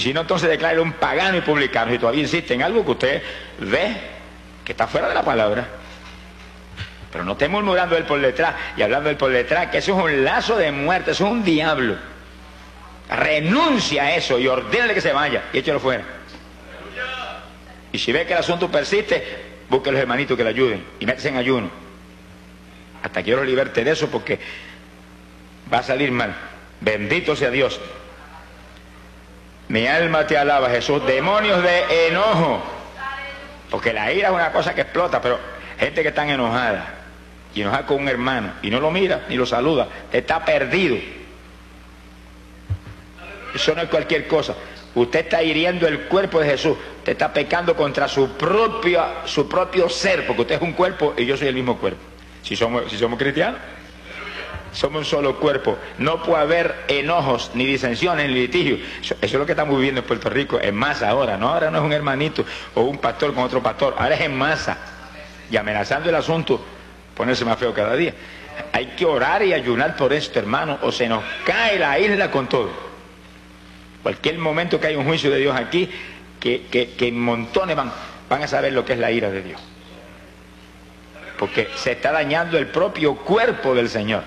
Y si no, entonces declare un pagano y publicano. Si todavía insiste en algo que usted ve que está fuera de la palabra. Pero no esté murmurando él por detrás y hablando él por detrás, que eso es un lazo de muerte, eso es un diablo. Renuncia a eso y ordénale que se vaya y échalo fuera. Y si ve que el asunto persiste, busque a los hermanitos que le ayuden y métese en ayuno. Hasta que yo lo liberte de eso porque va a salir mal. Bendito sea Dios. Mi alma te alaba, Jesús. Demonios de enojo. Porque la ira es una cosa que explota, pero gente que está enojada y enojada con un hermano y no lo mira ni lo saluda, está perdido. Eso no es cualquier cosa. Usted está hiriendo el cuerpo de Jesús. Usted está pecando contra su, propio, su propio ser, porque usted es un cuerpo y yo soy el mismo cuerpo. Si somos, si somos cristianos somos un solo cuerpo. No puede haber enojos, ni disensiones, ni litigios. Eso, es lo que estamos viviendo en Puerto Rico, en masa ahora. No, ahora no es un hermanito o un pastor con otro pastor, ahora es en masa. Y amenazando el asunto, ponerse más feo cada día. Hay que orar y ayunar por esto, hermano, o se nos cae la isla con todo. Cualquier momento que haya un juicio de Dios aquí, que, que, montones van, van a saber lo que es la ira de Dios. Porque se está dañando el propio cuerpo del Señor.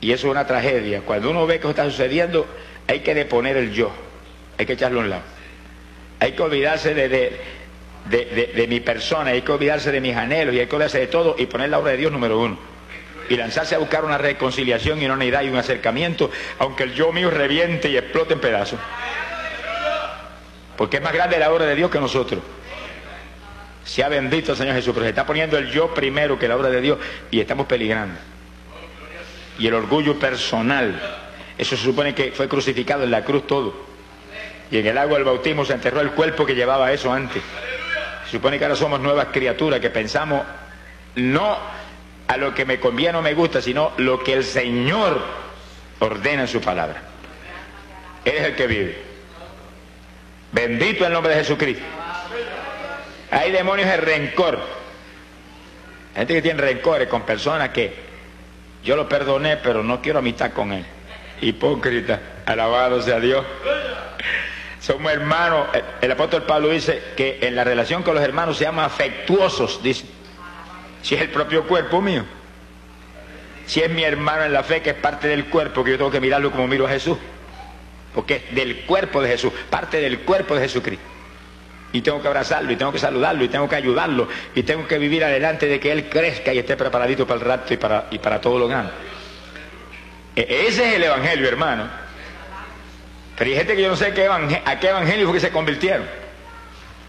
Y eso es una tragedia. Cuando uno ve que está sucediendo, hay que deponer el yo. Hay que echarlo a un lado. Hay que olvidarse de, de, mi persona, hay que olvidarse de mis anhelos y hay que olvidarse de todo y poner la obra de Dios número uno. Y lanzarse a buscar una reconciliación y una unidad y un acercamiento, aunque el yo mío reviente y explote en pedazos. Porque es más grande la obra de Dios que nosotros. Sea bendito el Señor Jesús, pero se está poniendo el yo primero que la obra de Dios y estamos peligrando y el orgullo personal. Eso se supone que fue crucificado en la cruz todo. Y en el agua del bautismo se enterró el cuerpo que llevaba eso antes. Se supone que ahora somos nuevas criaturas que pensamos no a lo que me conviene o me gusta, sino lo que el Señor ordena en su palabra. Él es el que vive. Bendito el nombre de Jesucristo. Hay demonios de rencor. Gente que tiene rencores con personas que yo lo perdoné, pero no quiero amistad con él. Hipócrita, alabado sea Dios. Somos hermanos. El, apóstol Pablo dice que en la relación con los hermanos se llama afectuosos, dice. Si es el propio cuerpo mío. Si es mi hermano en la fe, que es parte del cuerpo, que yo tengo que mirarlo como miro a Jesús. Porque es del cuerpo de Jesús, parte del cuerpo de Jesucristo y tengo que abrazarlo y tengo que saludarlo y tengo que ayudarlo y tengo que vivir adelante de que él crezca y esté preparadito para el rato y para, y para todo lo grande. E, ese es el evangelio, hermano. Pero hay gente que yo no sé qué a qué evangelio fue que se convirtieron.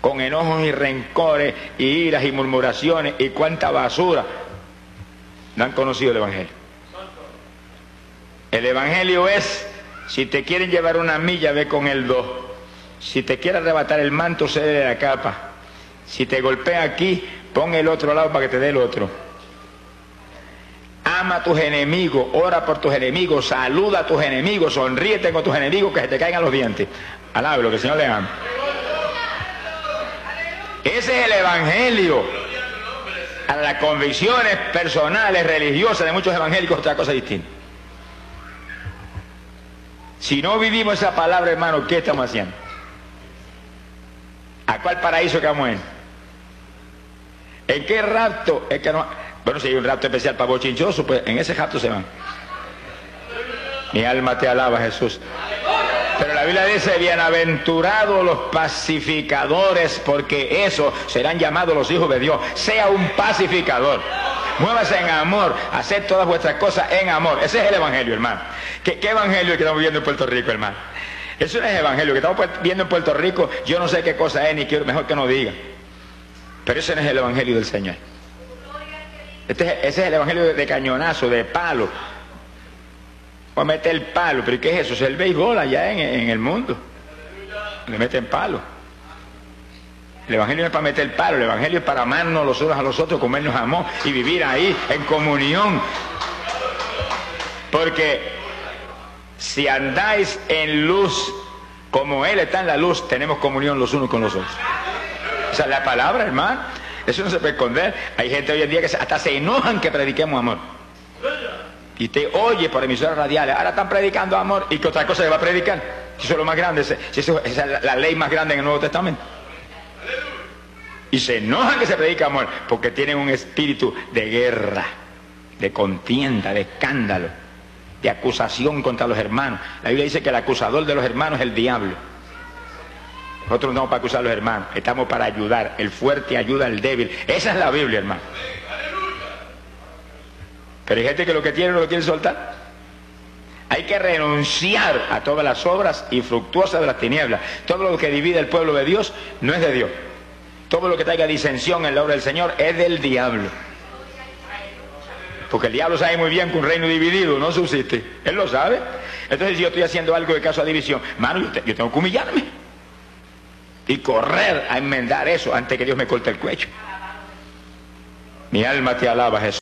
Con enojos y rencores y iras y murmuraciones y cuánta basura. No han conocido el evangelio. El evangelio es, si te quieren llevar una milla, ve con el dos. Si te quiere arrebatar el manto, cede de la capa. Si te golpea aquí, pon el otro lado para que te dé el otro. Ama a tus enemigos, ora por tus enemigos, saluda a tus enemigos, sonríete con tus enemigos que se te caigan los dientes. lo que el Señor le ama. Ese es el evangelio. A las convicciones personales, religiosas de muchos evangélicos, otra cosa distinta. Si no vivimos esa palabra, hermano, ¿qué estamos haciendo? ¿A cuál paraíso que vamos en? ¿En qué rapto? Es que no... Bueno, si hay un rapto especial para bochinchoso, pues en ese rapto se van. Mi alma te alaba, Jesús. Pero la Biblia dice, bienaventurados los pacificadores, porque esos serán llamados los hijos de Dios. Sea un pacificador. Muévase en amor, hacer todas vuestras cosas en amor. Ese es el Evangelio, hermano. ¿Qué, qué Evangelio estamos viendo en Puerto Rico, hermano? Eso no es evangelio. Que estamos viendo en Puerto Rico, yo no sé qué cosa es, ni quiero, mejor que no diga. Pero ese no es el evangelio del Señor. Este ese es el evangelio de, cañonazo, de palo. O meter el palo. ¿Pero qué es eso? Es el béisbol allá en, en el mundo. Le meten palo. El Evangelio no es para meter el palo, el Evangelio es para amarnos los unos a los otros, comernos amor y vivir ahí en comunión. Porque si andáis en luz, como Él está en la luz, tenemos comunión los unos con los otros. O sea, la palabra, hermano, eso no se puede esconder. Hay gente hoy en día que hasta se enojan que prediquemos amor. Y te oye por emisoras radiales, ahora están predicando amor y que otra cosa se va a predicar. Si eso es lo más grande, si es la ley más grande en el Nuevo Testamento. Y se enojan que se predica amor porque tienen un espíritu de guerra, de contienda, de escándalo, de acusación contra los hermanos. La Biblia dice que el acusador de los hermanos es el diablo. Nosotros no estamos para acusar a los hermanos, estamos para ayudar. El fuerte ayuda al débil. Esa es la Biblia, hermano. Pero hay gente que lo que tiene no lo quiere soltar. Hay que renunciar a todas las obras infructuosas de las tinieblas. Todo lo que divide el pueblo de Dios no es de Dios. Todo lo que traiga disensión en la obra del Señor es del diablo. Porque el diablo sabe muy bien que un reino dividido no subsiste. Él lo sabe. Entonces si yo estoy haciendo algo de caso a división, mano, yo, tengo que humillarme. Y correr a enmendar eso antes que Dios me corte el cuello. Mi alma te alaba, Jesús.